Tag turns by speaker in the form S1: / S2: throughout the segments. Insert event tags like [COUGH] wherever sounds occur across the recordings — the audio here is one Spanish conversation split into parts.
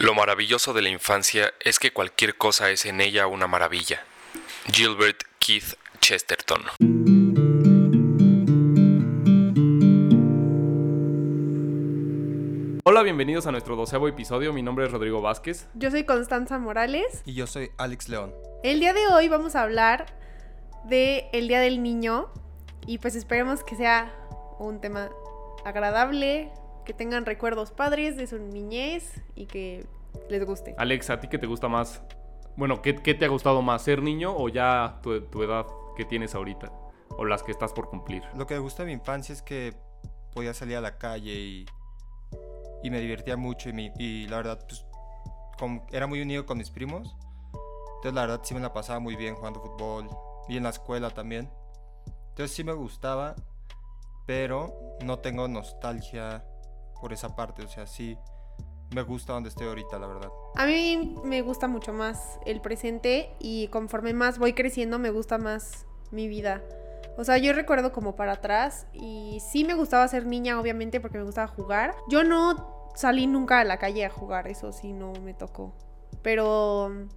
S1: Lo maravilloso de la infancia es que cualquier cosa es en ella una maravilla. Gilbert Keith Chesterton.
S2: Hola, bienvenidos a nuestro doceavo episodio. Mi nombre es Rodrigo Vázquez.
S3: Yo soy Constanza Morales.
S4: Y yo soy Alex León.
S3: El día de hoy vamos a hablar de el Día del Niño y pues esperemos que sea un tema agradable, que tengan recuerdos padres de su niñez y que les guste.
S2: Alex, ¿a ti qué te gusta más? Bueno, ¿qué, qué te ha gustado más? ¿Ser niño o ya tu, tu edad que tienes ahorita? O las que estás por cumplir.
S4: Lo que me gusta de mi infancia es que podía salir a la calle y, y me divertía mucho y, mi- y la verdad, pues, era muy unido con mis primos. Entonces, la verdad, sí me la pasaba muy bien jugando fútbol y en la escuela también. Entonces, sí me gustaba, pero no tengo nostalgia por esa parte. O sea, sí me gusta donde estoy ahorita, la verdad.
S3: A mí me gusta mucho más el presente y conforme más voy creciendo me gusta más mi vida. O sea, yo recuerdo como para atrás y sí me gustaba ser niña, obviamente, porque me gustaba jugar. Yo no salí nunca a la calle a jugar, eso sí no me tocó. Pero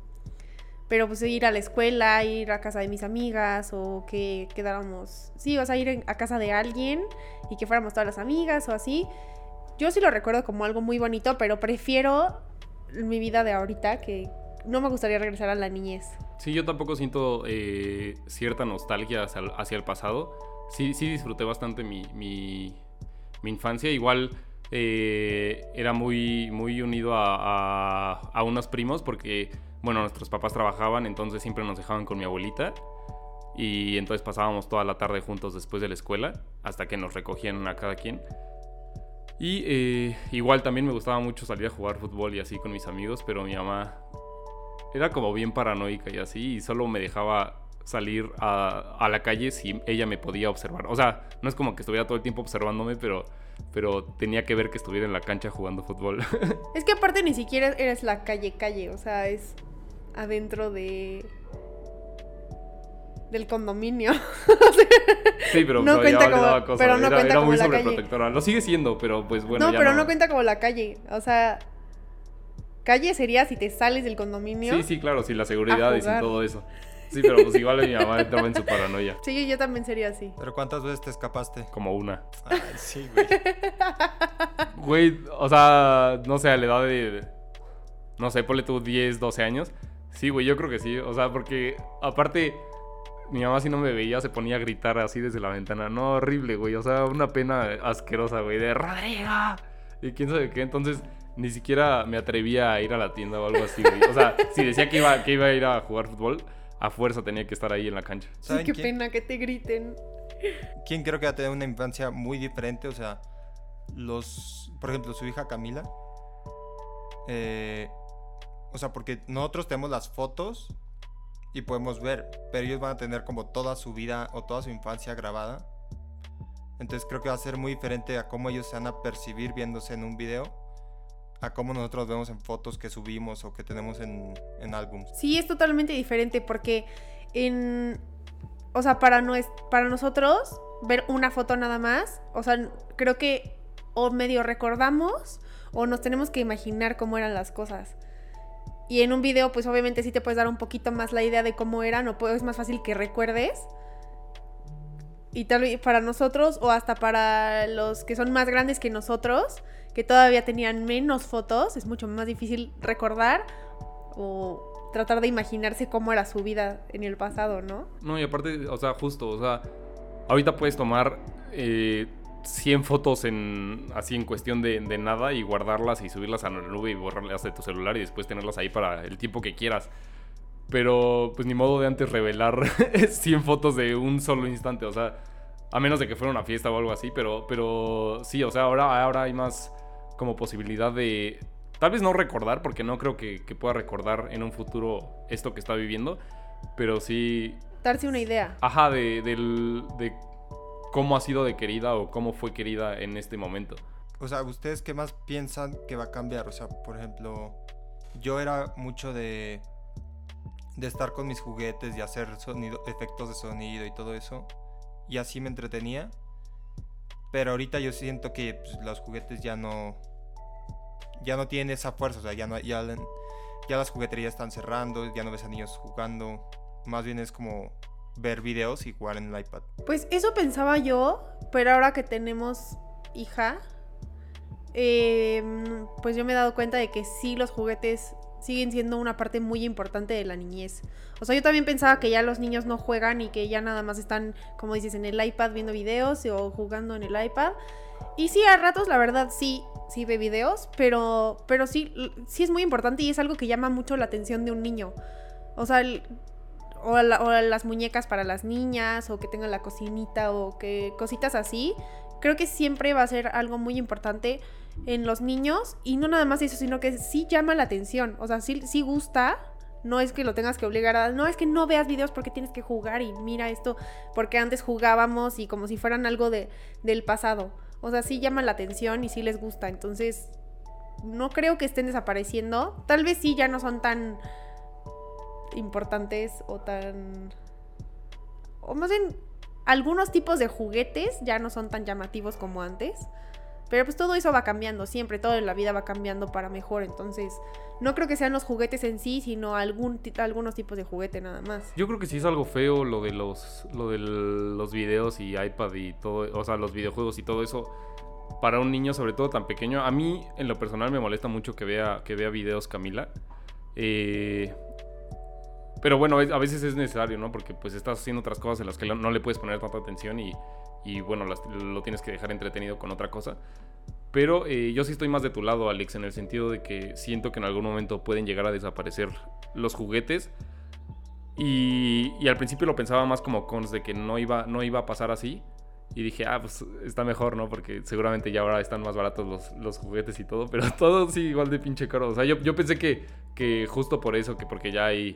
S3: pero pues ir a la escuela, ir a casa de mis amigas o que quedáramos, sí, o sea, ir a casa de alguien y que fuéramos todas las amigas o así. Yo sí lo recuerdo como algo muy bonito, pero prefiero mi vida de ahorita que no me gustaría regresar a la niñez.
S2: Sí, yo tampoco siento eh, cierta nostalgia hacia, el- pasado. Sí, sí disfruté bastante mi, mi, mi infancia. Igual eh, era muy, muy unido a, a, a unos primos porque, bueno, nuestros papás trabajaban, entonces siempre nos dejaban con mi abuelita. Y entonces pasábamos toda la tarde juntos después de la escuela, hasta que nos recogían a cada quien. Y eh, igual también me gustaba mucho salir a jugar fútbol y así con mis amigos, pero mi mamá era como bien paranoica y así, y solo me dejaba salir a, la calle si ella me podía observar. O sea, no es como que estuviera todo el tiempo observándome, pero, pero tenía que ver que estuviera en la cancha jugando fútbol. [LAUGHS]
S3: Es que aparte ni siquiera eres la calle calle, o sea, es adentro de del condominio. [LAUGHS]
S2: sí, pero
S3: No cuenta
S2: le
S3: como-
S2: daba cosa,
S3: pero no
S2: era,
S3: cuenta
S2: era
S3: como
S2: muy
S3: la calle.
S2: sobreprotectora. Lo sigue siendo, pero pues bueno.
S3: no,
S2: ya
S3: pero no. cuenta como la calle. O sea, calle sería si te sales del condominio.
S2: Sí, sí, claro, sí, la seguridad y sin todo eso. Sí, pero pues igual mi mamá entraba en su paranoia.
S3: Sí, yo también sería así.
S4: Pero ¿cuántas veces te escapaste?
S2: Como una.
S4: Ay, sí, güey. [LAUGHS]
S2: Güey, o sea, no sé, a la edad de. No sé, ponle tú 10, 12 años. Sí, güey, yo creo que sí. O sea, porque aparte, mi mamá si no me veía se ponía a gritar así desde la ventana. No, horrible, güey. O sea, una pena asquerosa, güey. De Rodrigo. Y quién sabe qué. Entonces, ni siquiera me atrevía a ir a la tienda o algo así, güey. O sea, [LAUGHS] si decía que iba, que iba a ir a jugar fútbol, a fuerza tenía que estar ahí en la cancha.
S3: Sí,
S4: ¿Saben
S3: qué
S4: quién?
S3: pena que te griten.
S4: ¿Quién creo que va a tener una infancia muy diferente? O sea, los. Por ejemplo, su hija Camila. eh, o sea, porque nosotros tenemos las fotos y podemos ver, pero ellos van a tener como toda su vida o toda su infancia grabada. Entonces creo que va a ser muy diferente a cómo ellos se van a percibir viéndose en un video a cómo nosotros vemos en fotos que subimos o que tenemos en, en álbums.
S3: Sí, es totalmente diferente porque en... O sea, para, nues- para nosotros, ver una foto nada más, o sea, creo que o medio recordamos o nos tenemos que imaginar cómo eran las cosas. Y en un video, pues obviamente sí te puedes dar un poquito más la idea de cómo eran, o es más fácil que recuerdes. Y tal vez para nosotros, o hasta para los que son más grandes que nosotros, que todavía tenían menos fotos, es mucho más difícil recordar o tratar de imaginarse cómo era su vida en el pasado, ¿no?
S2: No, y aparte, o sea, justo, o sea, ahorita puedes tomar eh, 100 fotos en así en cuestión de, de nada y guardarlas y subirlas a la nube y borrarlas de tu celular y después tenerlas ahí para el tiempo que quieras. Pero pues ni modo de antes revelar [LAUGHS] 100 fotos de un solo instante, o sea, a menos de que fuera una fiesta o algo así, pero, pero sí, o sea, ahora, ahora hay más como posibilidad de... Tal vez no recordar, porque no creo que, que pueda recordar en un futuro esto que está viviendo, pero sí
S3: Darse una idea.
S2: Ajá, de, del- de cómo ha sido de querida o cómo fue querida en este momento.
S4: O sea, ¿ustedes qué más piensan que va a cambiar? O sea, por ejemplo, yo era mucho de, de estar con mis juguetes y hacer sonido, efectos de sonido y todo eso. Y así me entretenía. Pero ahorita yo siento que pues, los juguetes ya no, ya no tiene esa fuerza, o sea, ya, no, ya, ya las jugueterías están cerrando, ya no ves a niños jugando, más bien es como ver videos y jugar en el iPad.
S3: Pues eso pensaba yo, pero ahora que tenemos hija, em, pues yo me he dado cuenta de que sí los juguetes siguen siendo una parte muy importante de la niñez. O sea, yo también pensaba que ya los niños no juegan y que ya nada más están, como dices, en el iPad viendo videos o jugando en el iPad. Y sí, a ratos, la verdad, sí, sí ve videos, pero, pero sí, sí es muy importante y es algo que llama mucho la atención de un niño. O sea, o, las muñecas para las niñas, o que tengan la cocinita, o que cositas así. Creo que siempre va a ser algo muy importante en los niños. Y no nada más eso, sino que sí llama la atención. O sea, sí, sí gusta. No es que lo tengas que obligar a... No es que no veas videos porque tienes que jugar y mira esto porque antes jugábamos y como si fueran algo de, del pasado. O sea, sí llama la atención y sí les gusta. Entonces, no creo que estén desapareciendo. Tal vez sí ya no son tan importantes o tan... O más bien, algunos tipos de juguetes ya no son tan llamativos como antes. Pero pues todo eso va cambiando, siempre, todo en la vida va cambiando para mejor. Entonces, no creo que sean los juguetes en sí, sino algún algunos tipos de juguete nada más.
S2: Yo creo que sí es algo feo lo de los, lo de los videos y iPad y todo, o sea, los videojuegos y todo eso. Para un niño, sobre todo tan pequeño, a mí en lo personal me molesta mucho que vea, que vea videos Camila. Eh, pero bueno, a veces es necesario, ¿no? Porque pues estás haciendo otras cosas en las que no le puedes poner tanta atención y, y bueno, lo tienes que dejar entretenido con otra cosa. Pero eh, yo sí estoy más de tu lado, Alex, en el sentido de que siento que en algún momento pueden llegar a desaparecer los juguetes. Y, y al principio lo pensaba más como cons de que no iba, no iba a pasar así. Y dije, ah, pues está mejor, ¿no? Porque seguramente ya ahora están más baratos los, los juguetes y todo. Pero [LAUGHS] todo sí igual de pinche caro. O sea, yo, yo pensé que, que justo por eso, que porque ya hay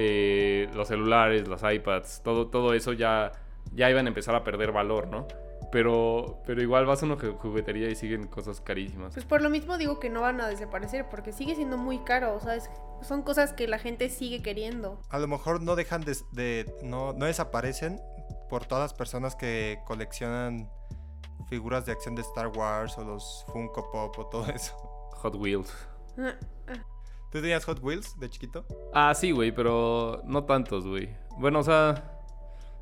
S2: eh, los celulares, los iPads, todo, todo eso ya, ya iban a empezar a perder valor, ¿no? Pero, pero igual vas a una juguetería y siguen cosas carísimas.
S3: Pues por lo mismo digo que no van a desaparecer, porque sigue siendo muy caro, o sea, son cosas que la gente sigue queriendo.
S4: A lo mejor no dejan de, no, no desaparecen por todas las personas que coleccionan figuras de acción de Star Wars o los Funko Pop o todo eso.
S2: Hot Wheels.
S4: ¿Tú tenías Hot Wheels de chiquito?
S2: Ah, sí, güey, pero no tantos, güey. Bueno, o sea,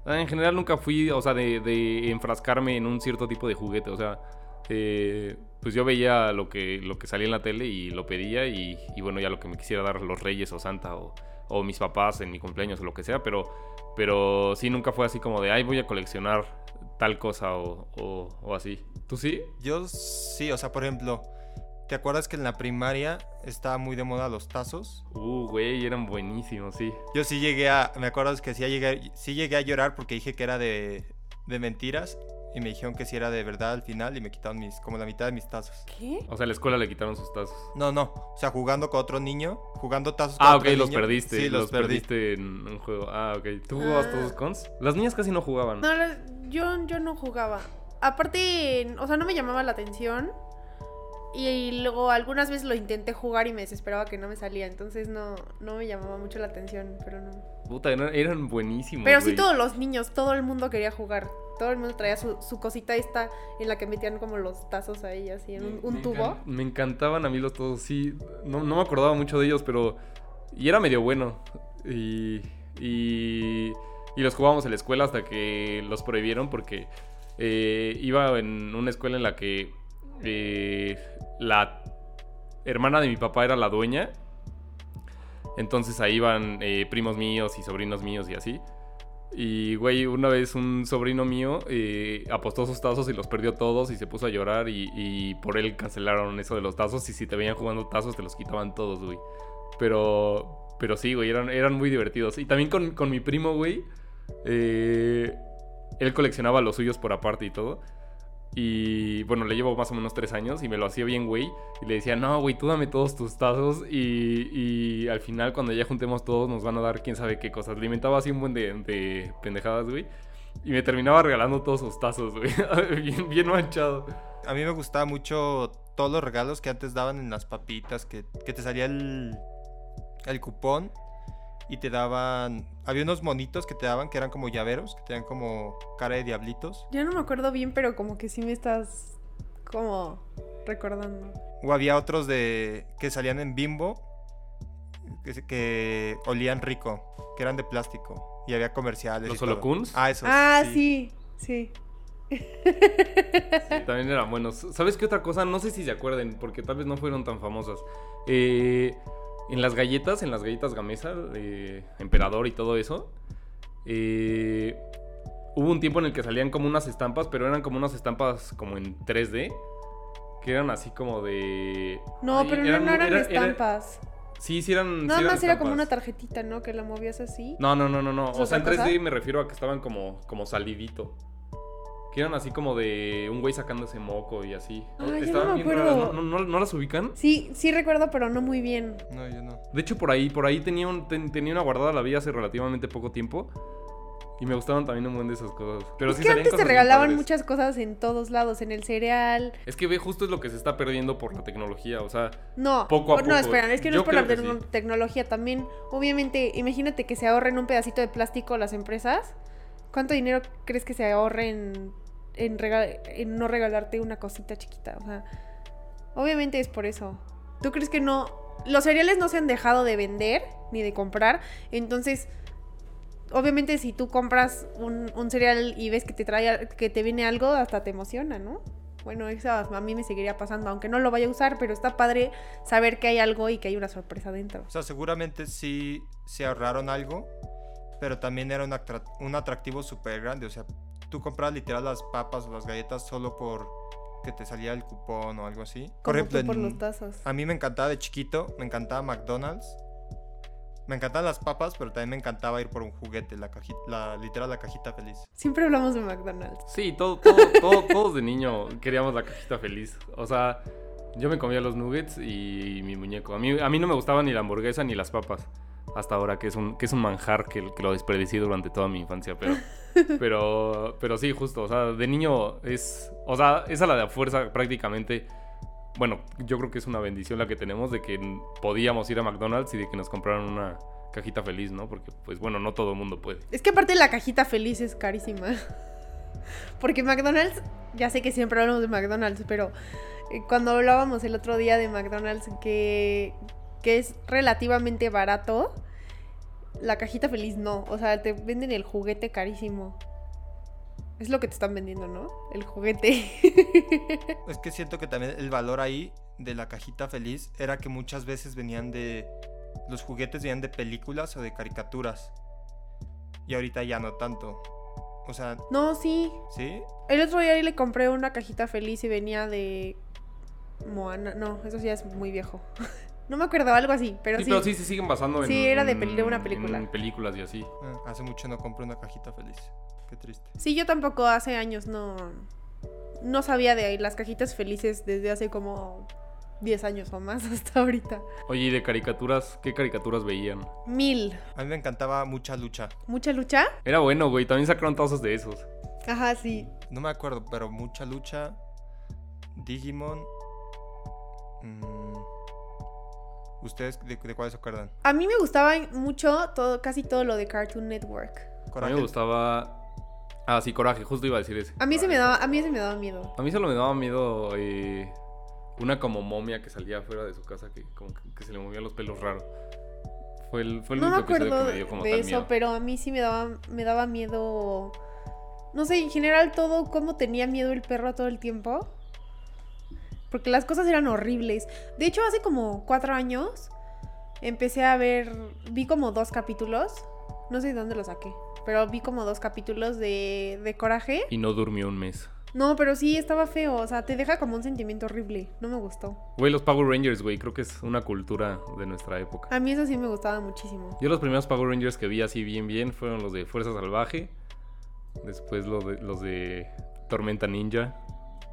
S2: en general nunca fui, o sea, de, enfrascarme en un cierto tipo de juguete, o sea, eh, pues yo veía lo que, lo que salía en la tele y lo pedía y, bueno, ya lo que me quisiera dar los reyes o Santa o, o, mis papás en mi cumpleaños o lo que sea, pero, pero sí nunca fue así como de, ay, voy a coleccionar tal cosa o, o así. ¿Tú sí?
S4: Yo sí, o sea, por ejemplo... ¿Te acuerdas que en la primaria estaba muy de moda los tazos?
S2: Uh, güey, eran buenísimos, sí.
S4: Yo sí llegué a. Me acuerdo que sí llegué, sí llegué a llorar porque dije que era de, de mentiras. Y me dijeron que sí era de verdad al final y me quitaron mis, como la mitad de mis tazos.
S3: ¿Qué?
S2: O sea, a la escuela le quitaron sus tazos.
S4: No, no. O sea, jugando con otro niño, jugando tazos
S2: con ah, ok, los perdiste. Sí, los, perdiste en un juego. Ah, ok. ¿Tú jugabas todos ah. cons? Las niñas casi no jugaban.
S3: No, yo, yo no jugaba. Aparte, o sea, no me llamaba la atención. Y, luego algunas veces lo intenté jugar y me desesperaba que no me salía. Entonces no, no me llamaba mucho la atención, pero no.
S2: Puta, eran buenísimos.
S3: Pero sí todos los niños, todo el mundo quería jugar. Todo el mundo traía su, cosita esta en la que metían como los tazos ahí, así, en un, tubo.
S2: me encantaban a mí los todos, sí. No, me acordaba mucho de ellos, pero... Y era medio bueno. Y... Y... Y los jugábamos en la escuela hasta que los prohibieron porque... Eh, iba en una escuela en la que eh, la hermana de mi papá era la dueña. Entonces ahí iban eh, primos míos y sobrinos míos y así. Y, güey, una vez un sobrino mío eh, apostó sus tazos y los perdió todos y se puso a llorar y, por él cancelaron eso de los tazos y si te veían jugando tazos te los quitaban todos, güey. Pero, pero sí, güey, eran, eran muy divertidos. Y también con, con mi primo, güey, él coleccionaba los suyos por aparte y todo. Y bueno, le llevo más o menos tres años y me lo hacía bien, güey. Y le decía, no, güey, tú dame todos tus tazos. Y, y, al final, cuando ya juntemos todos, nos van a dar quién sabe qué cosas. Le inventaba así un buen de, de pendejadas, güey. Y me terminaba regalando todos sus tazos, güey. [LAUGHS] bien, bien manchado.
S4: A mí me gustaba mucho todos los regalos que antes daban en las papitas, que, que te salía el, el cupón y te daban. Había unos monitos que te daban que eran como llaveros, que te dan como cara de diablitos.
S3: Yo no me acuerdo bien, pero como que sí me estás como recordando.
S4: O había otros de que salían en Bimbo que, que olían rico, que eran de plástico. Y había comerciales.
S2: ¿Los. Holocuns?
S4: Ah, esos.
S3: Ah, sí, sí.
S2: Sí, también eran buenos. ¿Sabes qué otra cosa? No sé si se acuerden, porque tal vez no fueron tan famosas. Eh, en las galletas, en las galletas Gamesa, eh, Emperador y todo eso, eh, hubo un tiempo en el que salían como unas estampas, pero eran como unas estampas como en 3D, que eran así como de...
S3: No,
S2: Ay,
S3: pero no, no eran
S2: era- era-
S3: estampas.
S2: Sí, sí eran... sí
S3: Nada
S2: eran
S3: más era como una tarjetita, ¿no? Que la movías así.
S2: No, no, no, no, no.
S3: ¿Es
S2: O sea, en
S3: otra
S2: 3D
S3: cosa?
S2: me refiero a que estaban como, como salidito. Que eran así como de un güey sacándose moco y así.
S3: No
S2: Estaban
S3: me
S2: bien
S3: acuerdo.
S2: raras. ¿No, no, no- no las ubican?
S3: Sí, sí recuerdo, pero no muy bien.
S4: No, yo no.
S2: De hecho, por ahí, por ahí tenía, un, ten- tenía una guardada, la vi hace relativamente poco tiempo. Y me gustaban también un buen de esas cosas. Pero
S3: es
S2: sí
S3: que antes te regalaban muchas cosas en todos lados, en el cereal.
S2: Es que ve, justo es lo que se está perdiendo por la tecnología. O sea,
S3: No,
S2: Poco a
S3: no,
S2: poco.
S3: esperan, es que no
S2: Yo
S3: es por la
S2: sí.
S3: tecnología también. Obviamente, imagínate que se ahorren un pedacito de plástico las empresas. ¿Cuánto dinero crees que se ahorre en, en, rega- en no regalarte una cosita chiquita? O sea, obviamente es por eso. ¿Tú crees que no? Los cereales no se han dejado de vender ni de comprar. Entonces, obviamente si tú compras un, un cereal y ves que te trae, que te viene algo, hasta te emociona, ¿no? Bueno, eso a mí me seguiría pasando, aunque no lo vaya a usar, pero está padre saber que hay algo y que hay una sorpresa dentro.
S4: O sea, seguramente sí se ahorraron algo, pero también era un atractivo súper grande. O sea, tú compras literal las papas o las galletas solo por que te salía el cupón o algo así.
S3: Como tú por
S4: en-
S3: los tazos.
S4: a mí me encantaba de chiquito, me encantaba McDonald's. Me encantaban las papas, pero también me encantaba ir por un juguete, la cajita, la, literal la cajita feliz.
S3: Siempre hablamos de McDonald's.
S2: sí, todo, todo, [LAUGHS] todo- todos de niño queríamos la cajita feliz. O sea, yo me comía los nuggets y mi muñeco. A mí, a mí no me gustaba ni la hamburguesa ni las papas. Hasta ahora, que es un, que es un manjar que, que lo desperdicié durante toda mi infancia. Pero, [LAUGHS] pero, pero sí, justo. O sea, de niño es. O sea, es a la de fuerza prácticamente. Bueno, yo creo que es una bendición la que tenemos de que podíamos ir a McDonald's y de que nos compraran una cajita feliz, ¿no? Porque, pues bueno, no todo el mundo puede.
S3: Es que aparte la cajita feliz es carísima. [LAUGHS] Porque McDonald's, ya sé que siempre hablamos de McDonald's, pero eh, cuando hablábamos el otro día de McDonald's que, que es relativamente barato, la cajita feliz no. O sea, te venden el juguete carísimo. Es lo que te están vendiendo, ¿no? El juguete. [LAUGHS]
S4: Es que siento que también el valor ahí de la cajita feliz era que muchas veces venían de... Los juguetes venían de películas o de caricaturas. Y ahorita ya no tanto. O sea,
S3: no, sí.
S4: ¿sí?
S3: El otro día le compré una cajita feliz y venía de Moana. No, eso sí es muy viejo. [LAUGHS] no me acuerdo, algo así, pero
S2: sí,
S3: sí.
S2: pero sí se siguen basando en.
S3: Sí, era de
S2: en-
S3: peli- de una película.
S2: En películas y así.
S4: Ah, hace mucho no compré una cajita feliz. Qué triste.
S3: Sí, yo tampoco hace años no, no sabía de las cajitas felices desde hace como 10 años o más [LAUGHS] hasta ahorita.
S2: Oye, ¿y de caricaturas? ¿Qué caricaturas veían?
S3: Mil.
S4: A mí me encantaba mucha lucha.
S3: ¿Mucha lucha?
S2: Era bueno, güey. También sacaron tazos de esos.
S3: Ajá, sí.
S4: No me acuerdo, pero mucha lucha. Digimon. mm, ¿Ustedes de, de cuáles se acuerdan?
S3: A mí me gustaba mucho todo, casi todo lo de Cartoon Network.
S2: A mí me gustaba. Ah, sí, Coraje, justo iba a decir ese.
S3: A mí se me daba, a mí se me daba miedo.
S2: A mí solo me daba miedo eh, una como momia que salía afuera de su casa que como que, que se le movían los pelos raros. Fue el, fue el
S3: No me
S2: único episodio
S3: acuerdo
S2: que me dio como
S3: de
S2: tal
S3: eso,
S2: miedo.
S3: pero a mí sí me daba, me daba miedo. No sé, en general todo, cómo tenía miedo el perro todo el tiempo. Porque las cosas eran horribles. De hecho, hace como cuatro años empecé a ver, vi como dos capítulos. No sé de dónde los saqué, pero vi como dos capítulos de, de Coraje.
S2: Y no durmió un mes.
S3: No, pero sí, estaba feo. O sea, te deja como un sentimiento horrible. No me gustó.
S2: Güey, los Power Rangers, güey, creo que es una cultura de nuestra época.
S3: A mí eso sí me gustaba muchísimo.
S2: Yo los primeros Power Rangers que vi así bien bien fueron los de Fuerza Salvaje. Después los de, los de Tormenta Ninja.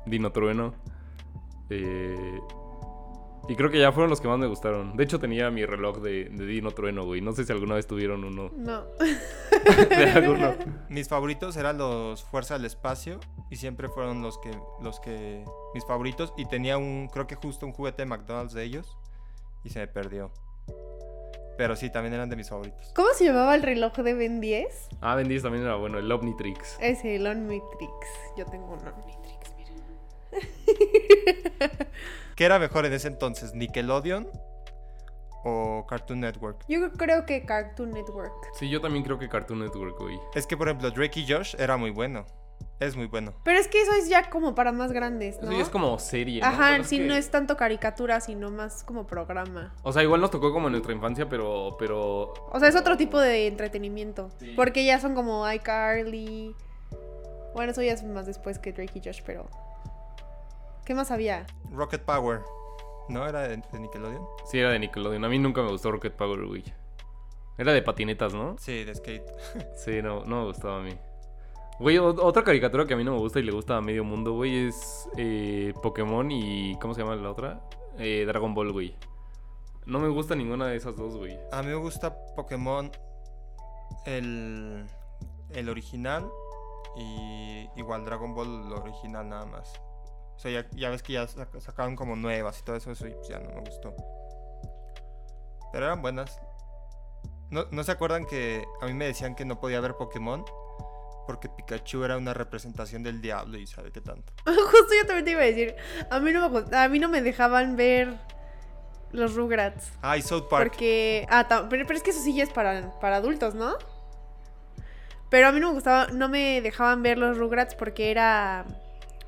S2: Dino Trueno. Eh, y creo que ya fueron los que más me gustaron. De hecho tenía mi reloj de, de Dino Trueno, güey. No sé si alguna vez tuvieron uno
S3: No. [LAUGHS] [LAUGHS]
S2: de alguno.
S4: Mis favoritos eran los Fuerza del Espacio y siempre fueron los que los que mis favoritos y tenía un creo que justo un juguete de McDonald's de ellos y se me perdió. Pero sí, también eran de mis favoritos.
S3: ¿Cómo se llamaba el reloj de Ben 10?
S2: Ah, Ben 10 también era bueno, el Omnitrix.
S3: Ese, el Omnitrix. Yo tengo un Omnitrix.
S4: ¿Qué era mejor en ese entonces? ¿Nickelodeon o Cartoon Network?
S3: Yo creo que Cartoon Network.
S2: Sí, yo también creo que Cartoon Network, güey.
S4: Es que, por ejemplo, Drake y Josh era muy bueno. Es muy bueno.
S3: Pero es que eso es ya como para más grandes, ¿no?
S2: Eso ya es como serie. ¿no?
S3: Ajá,
S2: es
S3: sí,
S2: que-
S3: no es tanto caricatura, sino más como programa.
S2: O sea, igual nos tocó como en nuestra infancia, pero. pero
S3: O sea, es otro tipo de entretenimiento.
S2: Sí.
S3: Porque ya son como iCarly. Bueno, eso ya es más después que Drake y Josh, pero. ¿Qué más había?
S4: Rocket Power. ¿No? ¿Era de, de Nickelodeon?
S2: sí, era de Nickelodeon. A mí nunca me gustó Rocket Power, güey. Era de patinetas, ¿no?
S4: Sí, de skate. [LAUGHS]
S2: Sí, no, no me gustaba a mí. Güey, otra caricatura que a mí no me gusta y le gusta a medio mundo, güey, es eh, Pokémon y. ¿Cómo se llama la otra? Eh, Dragon Ball, güey. No me gusta ninguna de esas dos, güey.
S4: A mí me gusta Pokémon el, el original y igual Dragon Ball el original nada más. Sea, ya, ya ves que ya sac- sacaron como nuevas y todo eso, eso y pues ya no me gustó. Pero eran buenas. ¿No, ¿No se acuerdan que a mí me decían que no podía ver Pokémon? Porque Pikachu era una representación del diablo y sabe qué tanto. [LAUGHS]
S3: Justo yo también te iba a decir. A mí no me, a mí no me dejaban ver los Rugrats.
S4: Ah, y South Park.
S3: Porque. Ah, pero, pero es que eso sí ya es para, para adultos, ¿no? Pero a mí no me gustaba, no me dejaban ver los Rugrats porque era.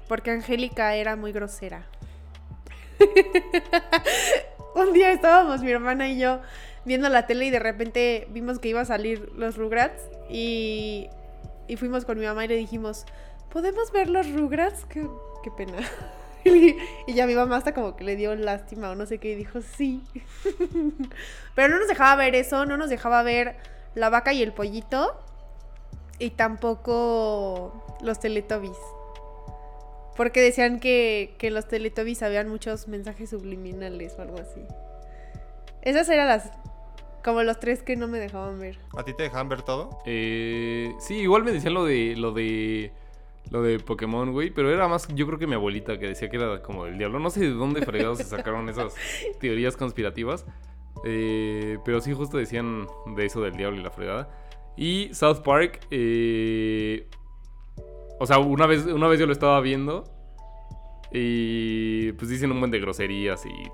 S3: Porque Angélica era muy grosera. [LAUGHS] Un día estábamos mi hermana y yo viendo la tele y de repente vimos que iba a salir los Rugrats y, y fuimos con mi mamá y le dijimos, ¿podemos ver los Rugrats? Qué, qué pena. [LAUGHS] Y, ya mi mamá hasta como que le dio lástima o no sé qué y dijo, sí. [LAUGHS] Pero no nos dejaba ver eso, no nos dejaba ver la vaca y el pollito y tampoco los Teletubbies. Porque decían que, que en los Teletubbies habían muchos mensajes subliminales o algo así. Esas eran las. Como los tres que no me dejaban ver.
S4: ¿A ti te dejaban ver todo?
S2: Eh, sí, igual me decían lo de. lo de. Lo de Pokémon, güey, pero era más, yo creo que mi abuelita que decía que era como el diablo. No sé de dónde fregados se sacaron esas [LAUGHS] teorías conspirativas. eh, pero sí, justo decían de eso del diablo y la fregada. Y South Park, eh, o sea, una vez, una vez yo lo estaba viendo y pues dicen un buen de groserías y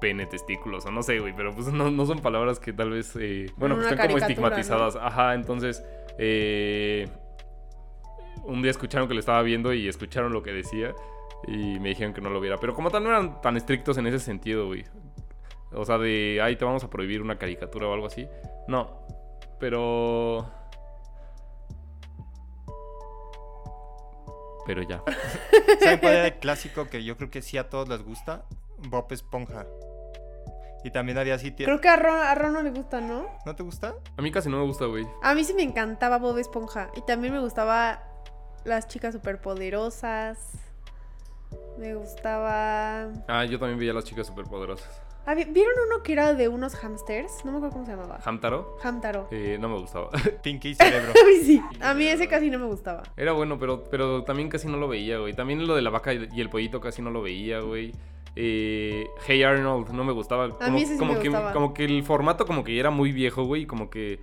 S2: pene, testículos, o no sé, güey, pero pues no, no son palabras que tal vez, eh, bueno,
S3: una
S2: están como estigmatizadas. Ajá, entonces, eh, un día escucharon que lo estaba viendo y escucharon lo que decía y me dijeron que no lo viera. Pero como tal, no eran tan estrictos en ese sentido, güey. O sea, de, ay, te vamos a prohibir una caricatura o algo así. No, pero... Pero ya. [LAUGHS]
S4: ¿Saben cuál era el clásico que yo creo que sí a todos les gusta? Bob Esponja. Y también había así...
S3: Creo que a Ron, a Ron no le gusta, ¿no?
S4: ¿No te gusta?
S2: A mí casi no me gusta, güey.
S3: A mí sí me encantaba Bob Esponja. Y también me gustaba las chicas superpoderosas. Me gustaba.
S2: Ah, yo también veía las chicas superpoderosas.
S3: Había- ¿Vieron uno que era de unos hamsters? No me acuerdo cómo se llamaba.
S2: Hamtaro,
S3: Hamtaro.
S2: eh, no me gustaba. [LAUGHS]
S4: Pinky Cerebro. [LAUGHS]
S3: A mí sí. A mí ese casi no me gustaba.
S2: Era bueno, pero, pero también casi no lo veía, güey. También lo de la vaca y el pollito casi no lo veía, güey. Eh, hey Arnold, no me gustaba. Como,
S3: mí ese sí
S2: como
S3: me
S2: que,
S3: gustaba.
S2: como que el formato como que era muy viejo, güey. Como que,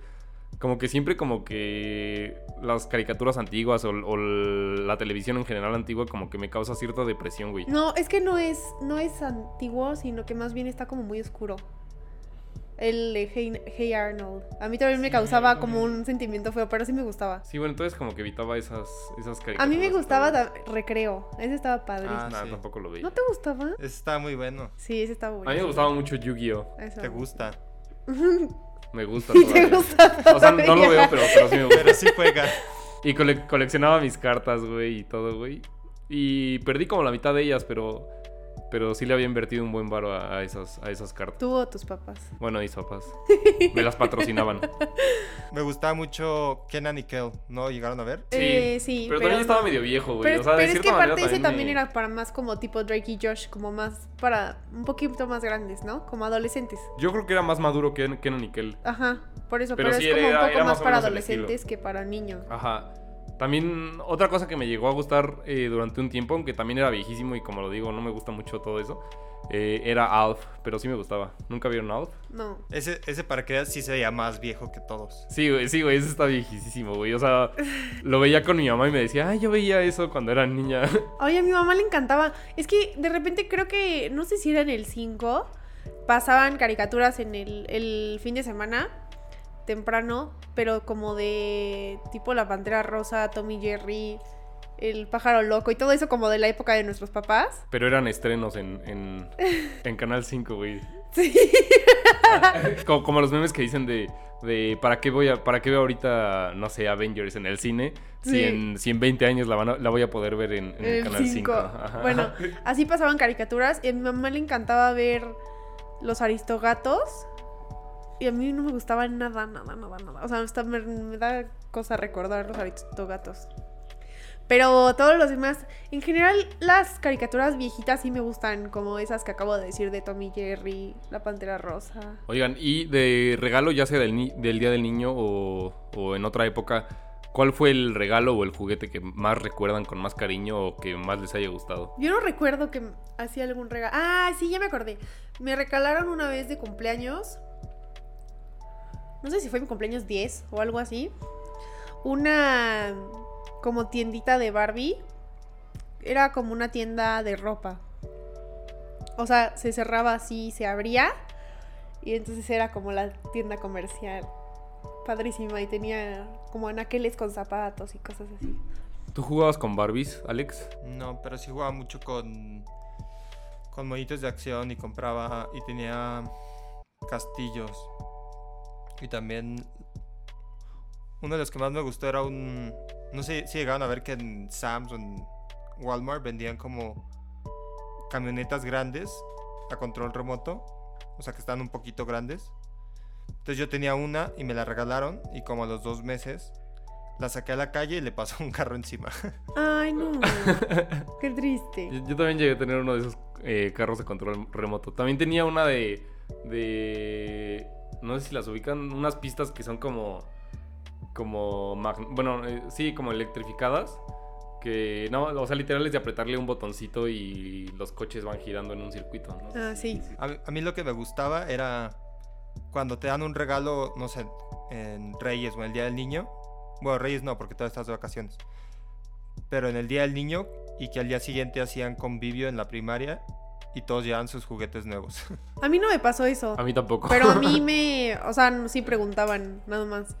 S2: como que siempre como que las caricaturas antiguas o, o la televisión en general antigua como que me causa cierta depresión, güey.
S3: No, es que no es, no es antiguo, sino que más bien está como muy oscuro. El de hey, Hey Arnold. A mí también me causaba como un sentimiento feo, pero sí me gustaba.
S2: Sí, bueno, entonces como que evitaba esas, esas caricaturas.
S3: A mí me gustaba da- Recreo. Ese estaba padre.
S4: Ah, sí.
S2: tampoco lo veía.
S3: ¿No te gustaba?
S4: Ese está muy bueno.
S3: Sí, ese estaba bueno.
S2: A mí me gustaba mucho Yu-Gi-Oh!
S4: ¿Te gusta? [LAUGHS]
S2: Me gusta
S3: Y te
S2: todavía.
S3: gusta
S2: O sea, no lo
S3: todavía.
S2: veo, pero, pero sí me gusta.
S4: Pero sí juega.
S2: Y cole- coleccionaba mis cartas, güey, y todo, güey. Y perdí como la mitad de ellas, pero pero sí le había invertido un buen varo a, a esas, a esas cartas.
S3: Tú o tus papás.
S2: Bueno, mis papás. [LAUGHS] Me las patrocinaban.
S4: Me gustaba mucho Kenan y Kel. ¿No llegaron a ver?
S2: Sí,
S3: Eh, sí,
S2: pero,
S3: pero
S2: también estaba medio viejo, güey.
S3: Pero,
S2: o sea, de
S3: pero es que aparte ese también
S2: me-
S3: era para más como tipo Drake y Josh, como más para un poquito más grandes, ¿no? Como adolescentes.
S2: Yo creo que era más maduro que Kenan y Kel.
S3: Ajá, por eso,
S2: Pero
S3: pero,
S2: sí
S3: es como
S2: era-
S3: un poco más para adolescentes que para niños.
S2: Ajá. También otra cosa que me llegó a gustar eh, durante un tiempo, aunque también era viejísimo y como lo digo, no me gusta mucho todo eso, eh, era Alf, pero sí me gustaba. ¿Nunca vieron Alf?
S3: No.
S4: Ese, ese para que sí se veía más viejo que todos.
S2: Sí, güey, sí, güey, ese está viejísimo, güey. O sea, lo veía con mi mamá y me decía, ay, yo veía eso cuando era niña. [LAUGHS]
S3: Oye, a mi mamá le encantaba. Es que de repente creo que, no sé si era en el 5, pasaban caricaturas en el, el fin de semana, temprano, pero como de tipo La Pantera Rosa, Tommy Jerry, El Pájaro Loco y todo eso como de la época de nuestros papás.
S2: Pero eran estrenos en, en, [LAUGHS] en Canal 5, güey.
S3: Sí.
S2: Como, como los memes que dicen de, de ¿para qué voy a, para qué veo ahorita, no sé, Avengers en el cine? Si,
S3: Sí.
S2: en, si en 20 años la, van a- la voy a poder ver en, en el Canal 5.
S3: 5. Bueno, [LAUGHS] así pasaban caricaturas y a mi mamá le encantaba ver los aristogatos. Y a mí no me gustaba nada, nada, nada, nada. O sea, hasta me, me da cosa recordar los aristogatos. Pero todos los demás, en general, las caricaturas viejitas sí me gustan, como esas que acabo de decir de Tommy Jerry, La Pantera Rosa.
S2: Oigan, y de regalo, ya sea del, del Día del Niño o, o en otra época, ¿cuál fue el regalo o el juguete que más recuerdan con más cariño o que más les haya gustado?
S3: Yo no recuerdo que hacía algún regalo. Ah, sí, ya me acordé. Me regalaron una vez de cumpleaños. No sé si fue mi cumpleaños 10 o algo así. Una como tiendita de Barbie. Era como una tienda de ropa. O sea, se cerraba así, se abría. Y entonces era como la tienda comercial. Padrísima. Y tenía como anaqueles con zapatos y cosas así.
S2: ¿Tú jugabas con Barbies, Alex?
S4: No, pero sí jugaba mucho con, con monitos de acción y compraba y tenía castillos. Y también uno de los que más me gustó era un... No sé si llegaron a ver que en Sam's o en Walmart vendían como camionetas grandes a control remoto. O sea que están un poquito grandes. Entonces yo tenía una y me la regalaron y como a los dos meses la saqué a la calle y le pasó [LAUGHS] un carro encima.
S3: Ay, no. [LAUGHS] Qué triste.
S2: Yo, yo también llegué a tener uno de esos eh, carros de control remoto. También tenía una de, de... No sé si las ubican, unas pistas que son como... Como... Bueno, eh, sí, como electrificadas. Que no, o sea, literal es de apretarle un botoncito y los coches van girando en un circuito. ¿no?
S3: Ah, sí.
S4: A, a mí lo que me gustaba era cuando te dan un regalo, no sé, en Reyes o en el Día del Niño. Bueno, Reyes no, porque todavía estás de vacaciones. Pero en el Día del Niño y que al día siguiente hacían convivio en la primaria y todos llevaban sus juguetes nuevos. [LAUGHS]
S3: A mí no me pasó eso.
S2: A mí tampoco.
S3: Pero a mí [LAUGHS] me. O sea, sí preguntaban, nada más.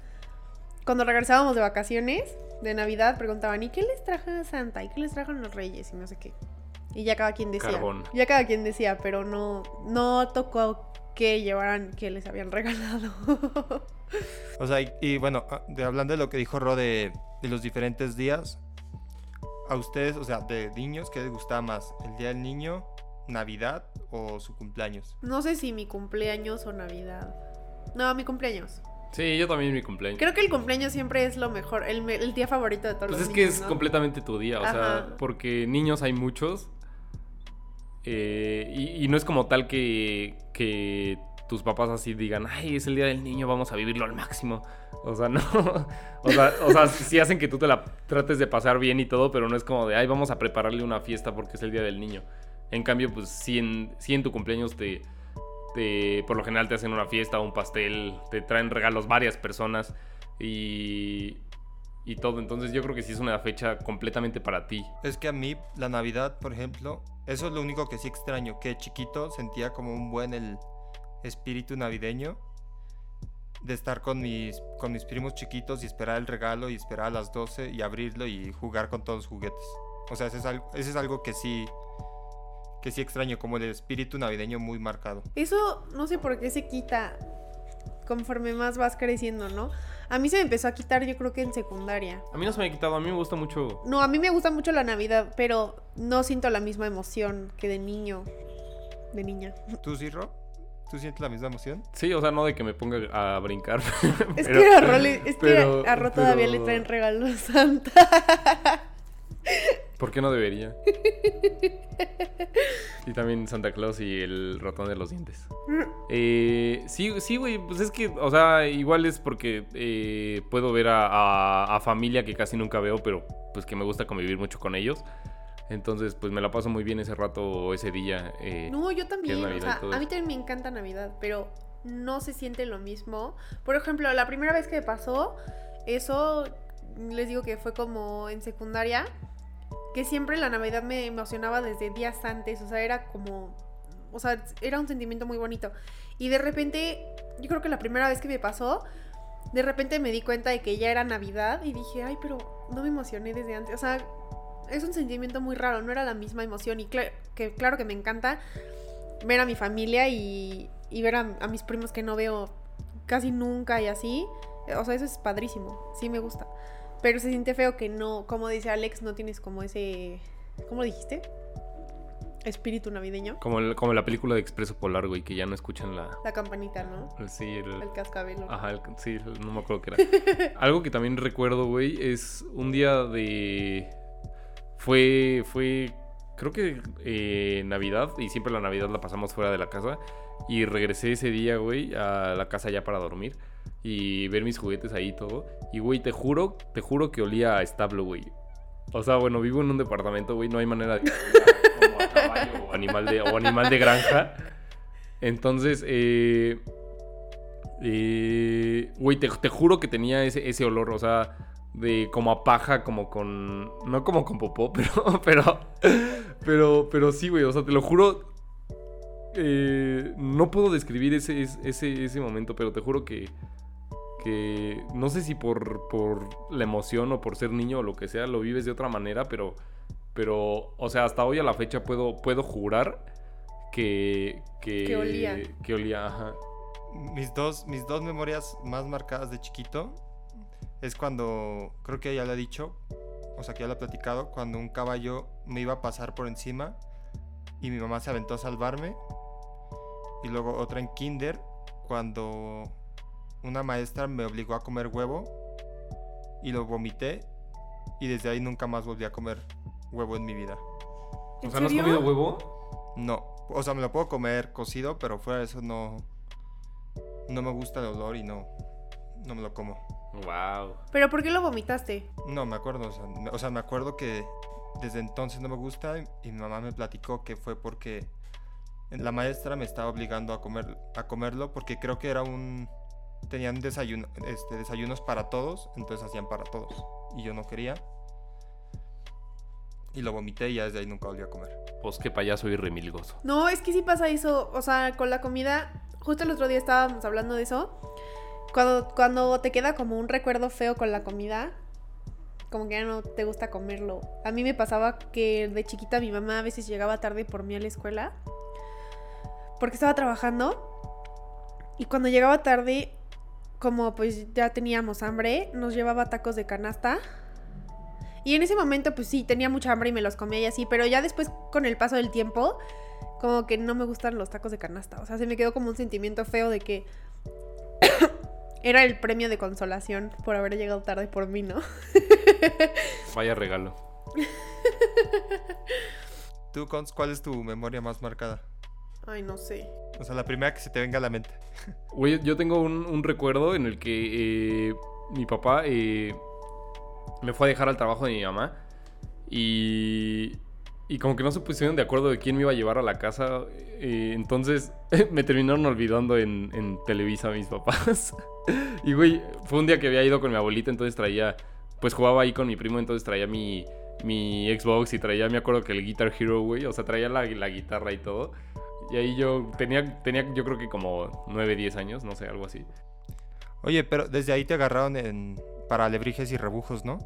S3: Cuando regresábamos de vacaciones, de Navidad, preguntaban: ¿y qué les trajo Santa? ¿Y qué les trajeron los Reyes? Y no sé qué. Y ya cada quien decía.
S2: Carbón.
S3: Ya cada quien decía, pero no, no tocó que llevaran que les habían [LAUGHS] regalado.
S4: O sea, y, y bueno, ah, de, hablando de lo que dijo Ro de, de los diferentes días, a ustedes, o sea, de niños, ¿qué les gustaba más? ¿El Día del Niño, Navidad o su cumpleaños?
S3: no sé si mi cumpleaños o Navidad. No, mi cumpleaños.
S2: Sí, yo también mi cumpleaños.
S3: Creo que el cumpleaños siempre es lo mejor, el, día favorito de todos
S2: Pues
S3: los
S2: es que es
S3: ¿no?
S2: completamente tu día, o sea, porque niños hay muchos. eh, y, y no es como tal que, que tus papás así digan, ay, es el día del niño, vamos a vivirlo al máximo. O sea, [LAUGHS] no. O sea, o sea sí hacen que tú te la trates de pasar bien y todo, pero no es como de, ay, vamos a prepararle una fiesta porque es el día del niño. En cambio, pues sí en, sí en tu cumpleaños te, por lo general te hacen una fiesta, un pastel, te traen regalos varias personas y, todo. Entonces yo creo que sí es una fecha completamente para ti.
S4: Es que a mí la Navidad, por ejemplo, eso es lo único que sí extraño, que chiquito sentía como un buen el espíritu navideño de estar con mis, con mis primos chiquitos y esperar el regalo y esperar a las 12 y abrirlo y jugar con todos los juguetes. O sea, es ese es algo que sí que sí extraño, como el espíritu navideño muy marcado.
S3: Eso no sé por qué se quita conforme más vas creciendo, ¿no? A mí se me empezó a quitar yo creo que en secundaria.
S2: A mí no se me ha quitado, a mí me gusta mucho.
S3: No, a mí me gusta mucho la Navidad, pero no siento la misma emoción que de niño, de niña. [LAUGHS]
S4: ¿Tú sí, Ro? ¿Tú sientes la misma emoción?
S2: Sí, o sea, no de que me ponga a brincar. [LAUGHS]
S3: Es
S2: pero-
S3: que a Ro, le- es que
S2: pero-
S3: a Ro todavía
S2: pero-
S3: le traen regalos Santa. [LAUGHS]
S2: ¿Por qué no debería? y también Santa Claus y el ratón de los dientes. Eh, sí, sí, güey, pues es que, o sea, igual es porque eh, puedo ver a, a- a familia que casi nunca veo, pero pues que me gusta convivir mucho con ellos. Entonces, pues me la paso muy bien ese rato o ese día. eh,
S3: No, yo también. O sea, a mí también me encanta Navidad, pero no se siente lo mismo. Por ejemplo, la primera vez que me pasó, eso les digo que fue como en secundaria, que siempre la Navidad me emocionaba desde días antes. O sea, era como. O sea, era un sentimiento muy bonito. Y de repente, yo creo que la primera vez que me pasó, de repente me di cuenta de que ya era Navidad y dije, ay, pero no me emocioné desde antes. O sea, es un sentimiento muy raro, no era la misma emoción. Y que claro que me encanta ver a mi familia y, y ver a, a mis primos que no veo casi nunca y así. O sea, eso es padrísimo, sí me gusta. Pero se siente feo que no, como dice Alex, no tienes como ese... ¿Cómo dijiste? Espíritu navideño.
S2: como, el- como la película de Expreso Polar, güey, que ya no escuchan la...
S3: La campanita, ¿no?
S2: sí, el,
S3: El cascabel. ¿no?
S2: Ajá, el- sí, no me acuerdo qué era. [LAUGHS] Algo que también recuerdo, güey, es un día de... Fue, fue, creo que eh, Navidad, y siempre la Navidad la pasamos fuera de la casa. Y regresé ese día, güey, a la casa ya para dormir. Y ver mis juguetes ahí y todo. Y, güey, te juro, te juro que olía a establo, güey. O sea, bueno, vivo en un departamento, güey, no hay manera de... como a caballo o animal de, o animal de granja. Entonces, eh... eh, Güey, te, te juro que tenía ese, ese olor, o sea, de como a paja, como con... No como con popó, [LAUGHS] pero... Pero, pero, pero sí, güey, o sea, te lo juro... eh, no puedo describir ese, ese, ese momento, pero te juro que... Que no sé si por, por la emoción o por ser niño o lo que sea, lo vives de otra manera, pero... Pero, o sea, hasta hoy a la fecha puedo, puedo jurar que... Que,
S3: Que olía.
S2: Que olía, ajá.
S4: Mis dos, mis dos memorias más marcadas de chiquito es cuando, creo que ya lo he dicho, o sea que ya lo he platicado, cuando un caballo me iba a pasar por encima y mi mamá se aventó a salvarme. Y luego otra en kinder, cuando una maestra me obligó a comer huevo y lo vomité y desde ahí nunca más volví a comer huevo en mi vida.
S3: ¿En
S2: O sea, ¿no has
S3: serio?
S2: comido huevo?
S4: No, o sea, me lo puedo comer cocido, pero fuera de eso no, no me gusta el olor y no, no me lo como.
S2: Wow.
S3: ¿Pero por qué lo vomitaste?
S4: No, me acuerdo, o sea, me, o sea, me acuerdo que desde entonces no me gusta y, y mi mamá me platicó que fue porque la maestra me estaba obligando a comer a comerlo porque creo que era un tenían desayuno, este, desayunos para todos, entonces hacían para todos y yo no quería. Y lo vomité y ya desde ahí nunca volví a comer.
S2: Pues qué payaso y remilgoso.
S3: No, es que sí pasa eso. O sea, con la comida. Justo el otro día estábamos hablando de eso. Cuando, cuando te queda como un recuerdo feo con la comida, como que ya no te gusta comerlo. A mí me pasaba que de chiquita mi mamá a veces llegaba tarde por mí a la escuela. Porque estaba trabajando. Y cuando llegaba tarde, como pues ya teníamos hambre, nos llevaba tacos de canasta. Y en ese momento, pues sí, tenía mucha hambre y me los comía y así, pero ya después, con el paso del tiempo, como que no me gustan los tacos de canasta. O sea, se me quedó como un sentimiento feo de que [COUGHS] era el premio de consolación por haber llegado tarde por mí, ¿no? [LAUGHS]
S2: Vaya regalo. [LAUGHS]
S4: ¿Tú, Cons, cuál es tu memoria más marcada?
S3: Ay, no sé.
S4: O sea, la primera que se te venga a la mente.
S2: Güey, yo tengo un, un recuerdo en el que eh, mi papá eh, me fue a dejar al trabajo de mi mamá y, y como que no se pusieron de acuerdo de quién me iba a llevar a la casa. eh, entonces [LAUGHS] me terminaron olvidando en, en Televisa mis papás. [LAUGHS] y güey, fue un día que había ido con mi abuelita, entonces traía, pues jugaba ahí con mi primo, entonces traía mi, mi Xbox y traía, me acuerdo que el Guitar Hero, güey, o sea, traía la, la guitarra y todo. Y ahí yo tenía, tenía yo creo que como 9, 10 años, no sé, algo así.
S4: Oye, pero desde ahí te agarraron en para alebrijes y rebujos, ¿no?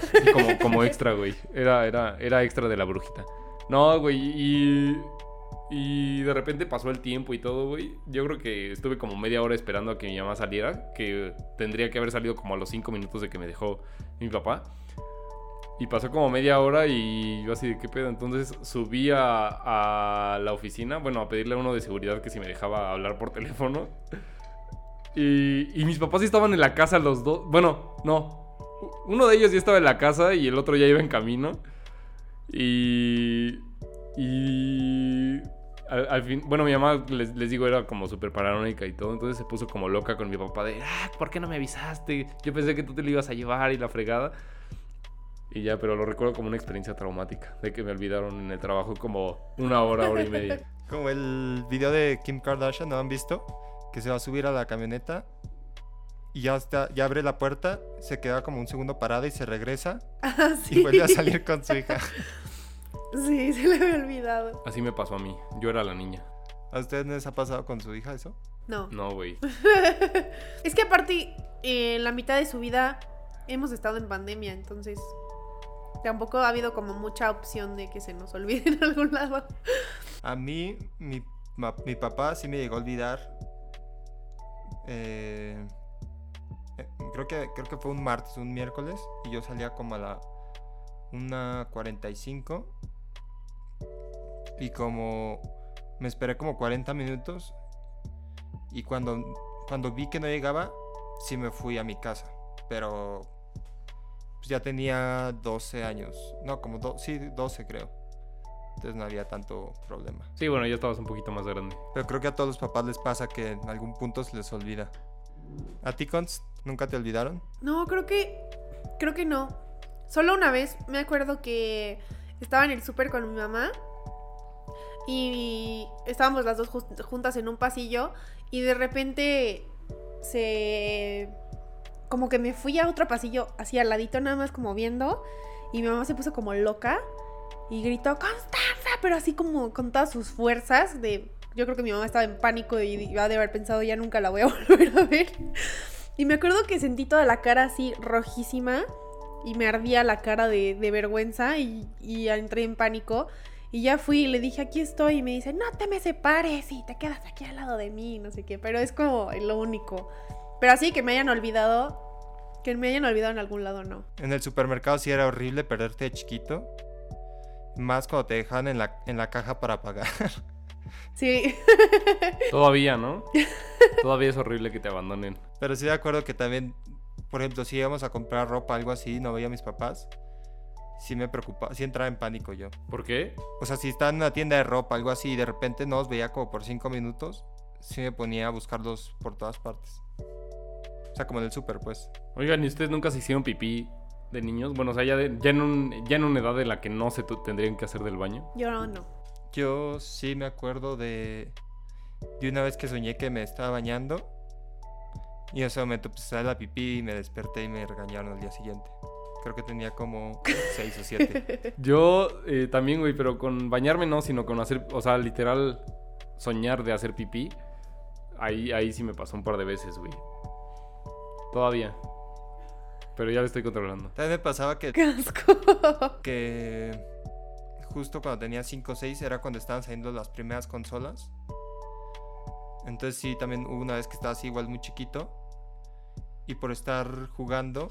S2: Sí, [LAUGHS] como, como extra, güey. Era, era, era extra de la brujita. No, güey, y... Y de repente pasó el tiempo y todo, güey. Yo creo que estuve como media hora esperando a que mi mamá saliera, que tendría que haber salido como a los 5 minutos de que me dejó mi papá. Y pasó como media hora y yo así de qué pedo. Entonces subí a, a la oficina, bueno, a pedirle a uno de seguridad que si me dejaba hablar por teléfono. Y, y mis papás estaban en la casa los dos. Bueno, no. Uno de ellos ya estaba en la casa y el otro ya iba en camino. Y. Y. Al, al fin, bueno, mi mamá, les, les digo, era como súper paranoica y todo. Entonces se puso como loca con mi papá de, ah, ¿por qué no me avisaste? Yo pensé que tú te lo ibas a llevar y la fregada. Y ya, pero lo recuerdo como una experiencia traumática, de que me olvidaron en el trabajo como una hora, hora y media. [LAUGHS]
S4: Como el video de Kim Kardashian, ¿no han visto? Que se va a subir a la camioneta y ya, está, ya abre la puerta, se queda como un segundo parada y se regresa
S3: Ah, sí.
S4: y vuelve a salir con su hija. [LAUGHS]
S3: Sí, se le había olvidado.
S2: Así me pasó a mí. Yo era la niña.
S4: ¿A ustedes les ha pasado con su hija eso?
S3: No.
S2: No, güey. [LAUGHS]
S3: Es que aparte, eh, en la mitad de su vida hemos estado en pandemia, entonces tampoco ha habido como mucha opción de que se nos olvide en algún lado.
S4: A mí, mi, ma- mi papá sí me llegó a olvidar. eh, eh, creo, que, creo que fue un martes, un miércoles, y yo salía como a la 1.45. Y como me esperé como 40 minutos. Y cuando, cuando vi que no llegaba, sí me fui a mi casa. Pero pues ya tenía 12 años. No, como do- sí, 12 creo. Entonces no había tanto problema.
S2: Sí, bueno, ya estabas un poquito más grande.
S4: Pero creo que a todos los papás les pasa que en algún punto se les olvida. ¿A ti, Cons, nunca te olvidaron?
S3: No, creo que. Creo que no. Solo una vez me acuerdo que estaba en el súper con mi mamá. Y estábamos las dos juntas en un pasillo. Y de repente se. Como que me fui a otro pasillo, así al ladito, nada más como viendo. Y mi mamá se puso como loca. Y gritó, ¡Constanza! Pero así como con todas sus fuerzas. De. Yo creo que mi mamá estaba en pánico y iba de haber pensado, ya nunca la voy a [LAUGHS] volver a ver. Y me acuerdo que sentí toda la cara así rojísima y me ardía la cara de, vergüenza y, y entré en pánico. Y ya fui y le dije, aquí estoy. Y me dice, no te me separes y te quedas aquí al lado de mí, no sé qué. Pero es como lo único. Pero así que me hayan olvidado, que me hayan olvidado en algún lado, no.
S4: En el supermercado sí era horrible perderte de chiquito. Más cuando te dejaban en la, en la caja para pagar. [LAUGHS]
S3: Sí, [LAUGHS]
S2: Todavía, ¿no? Todavía es horrible que te abandonen.
S4: Pero sí de acuerdo que también, por ejemplo, si íbamos a comprar ropa, algo así, no veía a mis papás. Sí me preocupaba, sí entraba en pánico yo.
S2: ¿Por qué?
S4: O sea, si estaba en una tienda de ropa, algo así, y de repente no los veía como por cinco minutos, sí me ponía a buscarlos por todas partes. Sea, como en el súper, pues.
S2: Oigan, ¿y ustedes nunca se hicieron pipí de niños? Bueno, o sea, ya, de- ya, en, un- ya en una edad en la que no se tendrían que hacer del baño.
S3: yo no, no.
S4: Yo sí me acuerdo de, de una vez que soñé que me estaba bañando. Y en ese momento pues sale la pipí y me desperté y me regañaron al día siguiente. Creo que tenía como [LAUGHS] 6 o 7.
S2: Yo eh, también, güey, pero con bañarme no, sino con hacer, o sea, literal, soñar de hacer pipí. Ahí, ahí sí me pasó un par de veces, güey. Todavía. Pero ya lo estoy controlando.
S4: También me pasaba que, [LAUGHS]
S3: ¡Qué asco!
S4: que justo cuando tenía 5 o 6 era cuando estaban saliendo las primeras consolas. Entonces sí, también hubo una vez que estaba así igual muy chiquito. Y por estar jugando,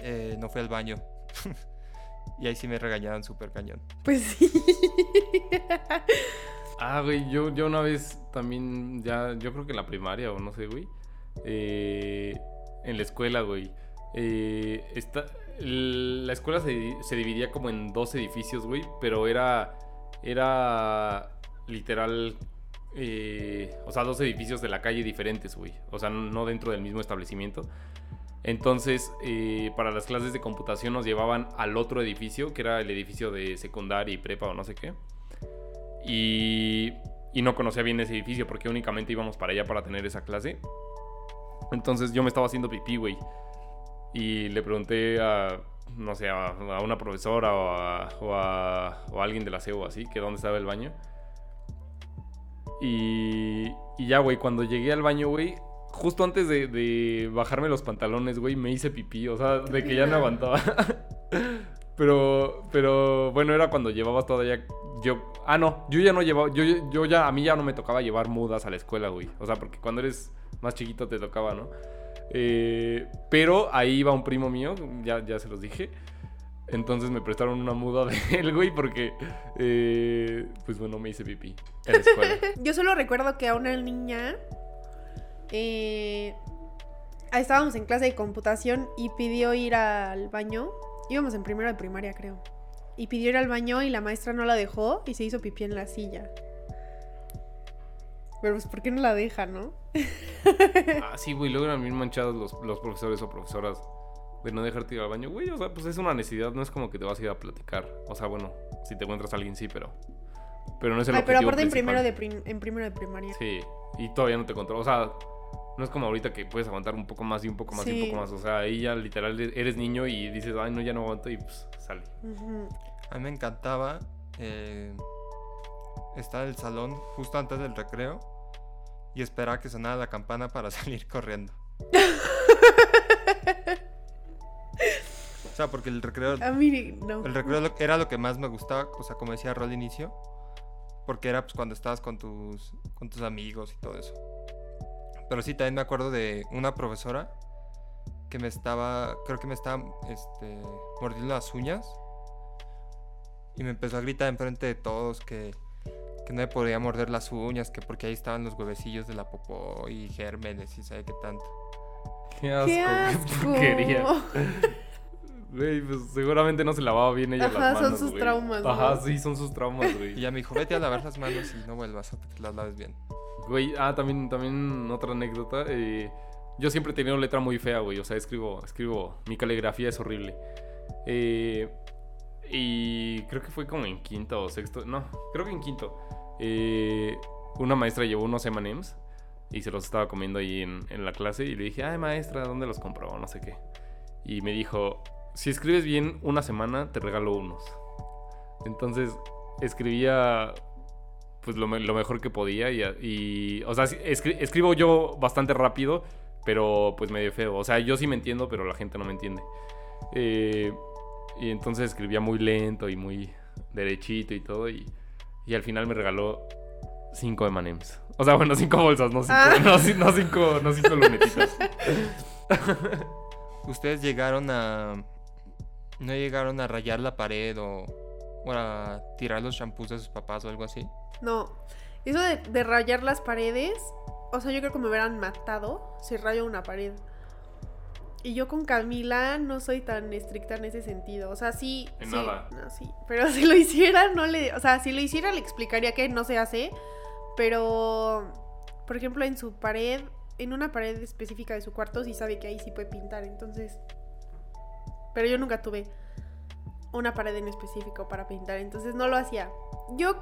S4: eh, no fui al baño. [LAUGHS] y ahí sí me regañaron súper cañón.
S3: Pues sí.
S2: Ah, güey, yo, yo una vez también, ya, yo creo que en la primaria o no sé, güey. Eh, en la escuela, güey. eh, la escuela se, se dividía como en dos edificios, güey, pero era, era literal, eh, o sea, dos edificios de la calle diferentes, güey. O sea, no dentro del mismo establecimiento. Entonces, eh, para las clases de computación nos llevaban al otro edificio, que era el edificio de secundaria y prepa o no sé qué. Y, y no conocía bien ese edificio porque únicamente íbamos para allá para tener esa clase. Entonces yo me estaba haciendo pipí, güey. Y le pregunté a, no sé, a, a una profesora o a, o a- a alguien de la CEO así, que dónde estaba el baño. Y, y ya, güey, cuando llegué al baño, güey, justo antes de, bajarme los pantalones, güey, me hice pipí. O sea, de que ya no aguantaba. [LAUGHS] Pero, pero bueno, era cuando llevaba todavía. Yo. Ah, no, yo ya no llevaba. Yo, yo ya. A mí ya no me tocaba llevar mudas a la escuela, güey. O sea, porque cuando eres más chiquito te tocaba, ¿no? Eh, pero ahí iba un primo mío, ya, ya se los dije. Entonces me prestaron una muda de [LAUGHS] él, güey, porque. eh, pues bueno, me hice pipí en la escuela. [LAUGHS]
S3: Yo solo recuerdo que a una niña eh, estábamos en clase de computación y pidió ir al baño. Íbamos en primero de primaria, creo. y pidió ir al baño y la maestra no la dejó y se hizo pipí en la silla. Pero pues, ¿por qué no la deja, no? [LAUGHS]
S2: Ah, sí, güey, luego eran bien manchados los, los profesores o profesoras de no dejarte ir al baño. Güey, o sea, pues es una necesidad, no es como que te vas a ir a platicar. O sea, bueno, si te encuentras a alguien, sí, pero. Pero no es el
S3: Ay, pero aparte en primero, de prim- en primero de primaria.
S2: Sí, y todavía no te controla. O sea, no es como ahorita que puedes aguantar un poco más y un poco más y un poco más. O sea, ahí ya literal eres niño y dices, ay, no, ya no aguanto y pues sale.
S3: Ujú.
S4: A mí me encantaba eh, estar en el salón justo antes del recreo y esperar a que sonara la campana para [LAUGHS] salir corriendo. o sea, porque el recreo,
S3: A mí no.
S4: el recreo era lo que más me gustaba, o sea, como decía Rol al inicio, porque era pues cuando estabas con tus, con tus amigos y todo eso. Pero sí, también me acuerdo de una profesora que me estaba, creo que me estaba este, mordiendo las uñas y me empezó a gritar enfrente de todos que, que no me podía morder las uñas, que porque ahí estaban los huevecillos de la popó y gérmenes y sabe qué tanto.
S2: Qué asco,
S3: ¡Qué
S2: qué
S3: asco!
S2: porquería. [LAUGHS] Güey, pues seguramente no se lavaba bien ella
S3: Ajá,
S2: las
S3: son
S2: manos,
S3: sus
S2: güey.
S3: traumas, ¿no?
S2: Ajá, sí, son sus traumas,
S4: Y
S2: güey.
S4: ella me dijo, vete a lavar las manos y no vuelvas a que te las laves bien.
S2: Güey, ah, también, también otra anécdota. eh, yo siempre he tenido letra muy fea, güey. O sea, escribo, escribo, mi caligrafía es horrible. Eh, y creo que fue como en quinto o sexto. No, creo que en quinto. Una maestra llevó unos M&M's y se los estaba comiendo ahí en, la clase. Y le dije, ay, maestra, ¿dónde los compró? No sé qué. Y me dijo, si escribes bien una semana, te regalo unos. Entonces, escribía pues lo, me- lo mejor que podía y, o sea, escri- escribo yo bastante rápido, pero pues medio feo. O sea, yo sí me entiendo, pero la gente no me entiende. Eh, y entonces escribía muy lento y muy derechito y todo y, y al final me regaló cinco M&M's. O sea, bueno, cinco bolsas, no cinco,
S3: Ah.
S2: no, ci- no cinco, no cinco lunetitas. [LAUGHS]
S4: ¿Ustedes llegaron a... no llegaron a rayar la pared o, o a tirar los shampoos de sus papás o algo así?
S3: No. Eso de, de rayar las paredes, o sea, yo creo que me hubieran matado si rayo una pared. Y yo con Camila no soy tan estricta en ese sentido. O sea, sí.
S2: En
S3: sí,
S2: nada.
S3: no, sí. Pero [LAUGHS] si lo hiciera, no le. O sea, si lo hiciera, le explicaría que no se hace. Pero. Por ejemplo, en su pared. En una pared específica de su cuarto, sí sabe que ahí sí puede pintar. Entonces. Pero yo nunca tuve una pared en específico para pintar. Entonces no lo hacía. Yo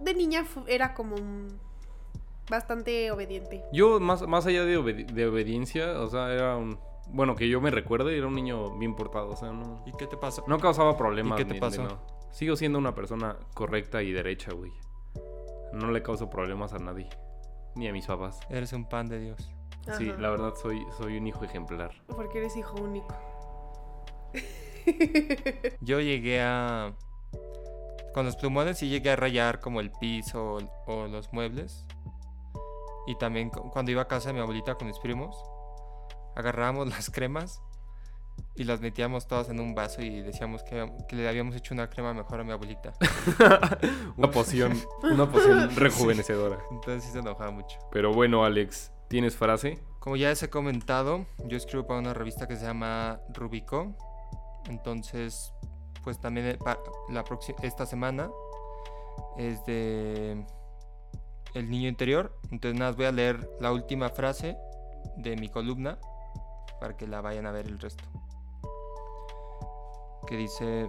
S3: de niña era como un- bastante obediente.
S2: Yo, más, más allá de, obedi- de obediencia, o sea, era un... Bueno, que yo me recuerde, era un niño bien portado, o sea, no...
S4: ¿Y qué te pasó?
S2: No causaba problemas.
S4: ¿Y qué te
S2: ni-
S4: pasó?
S2: ni no. Sigo siendo una persona correcta y derecha, güey. No le causo problemas a nadie. Ni a mis papás.
S4: Eres un pan de Dios.
S2: Sí,
S3: Ajá.
S2: la verdad soy, soy un hijo ejemplar.
S3: Porque eres hijo único. [LAUGHS]
S4: Yo llegué a... Con los plumones sí llegué a rayar como el piso o, o los muebles. Y también cu- cuando iba a casa de mi abuelita con mis primos, agarrábamos [LAUGHS] las cremas y las metíamos todas en un vaso y decíamos que, que le habíamos hecho una crema mejor a mi abuelita. [LAUGHS]
S2: Una poción, una poción rejuvenecedora.
S4: Entonces sí se enojaba mucho.
S2: Pero bueno, Alex, ¿tienes frase?
S4: Como ya les he comentado, yo escribo para una revista que se llama Rubico. Entonces, pues también eh, la esta semana es de El niño interior. Entonces nada, voy a leer la última frase de mi columna para que la vayan a ver el resto. Que dice,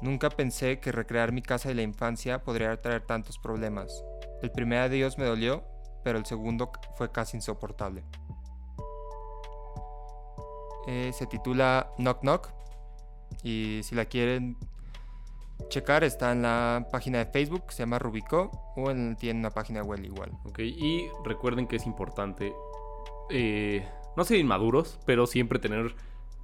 S4: nunca pensé que recrear mi casa de la infancia podría traer tantos problemas. El primer adiós me dolió, pero el segundo fue casi insoportable. Eh, se titula Knock Knock y si la quieren checar está en la página de Facebook, se llama Rubico o en, tiene una página web igual.
S2: Ok, y recuerden que es importante, eh, no ser inmaduros, pero siempre tener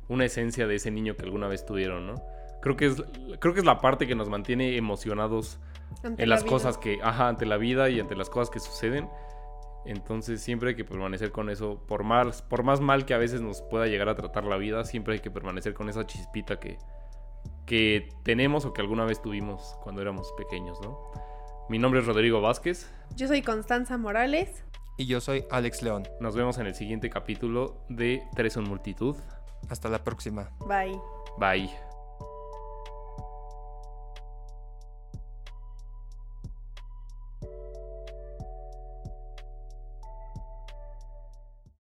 S2: una esencia de ese niño que alguna vez tuvieron, ¿no? Creo que es, creo que es la parte que nos mantiene emocionados
S3: Ante
S2: en
S3: la
S2: las
S3: vida.
S2: cosas que, ajá, ante la vida y ante las cosas que suceden. Entonces siempre hay que permanecer con eso, por más, por más mal que a veces nos pueda llegar a tratar la vida, siempre hay que permanecer con esa chispita que, que tenemos o que alguna vez tuvimos cuando éramos pequeños, ¿no? Mi nombre es Rodrigo Vázquez.
S3: Yo soy Constanza Morales.
S4: Y yo soy Alex León.
S2: Nos vemos en el siguiente capítulo de Tres en Multitud.
S4: Hasta la próxima.
S3: Bye.
S2: Bye.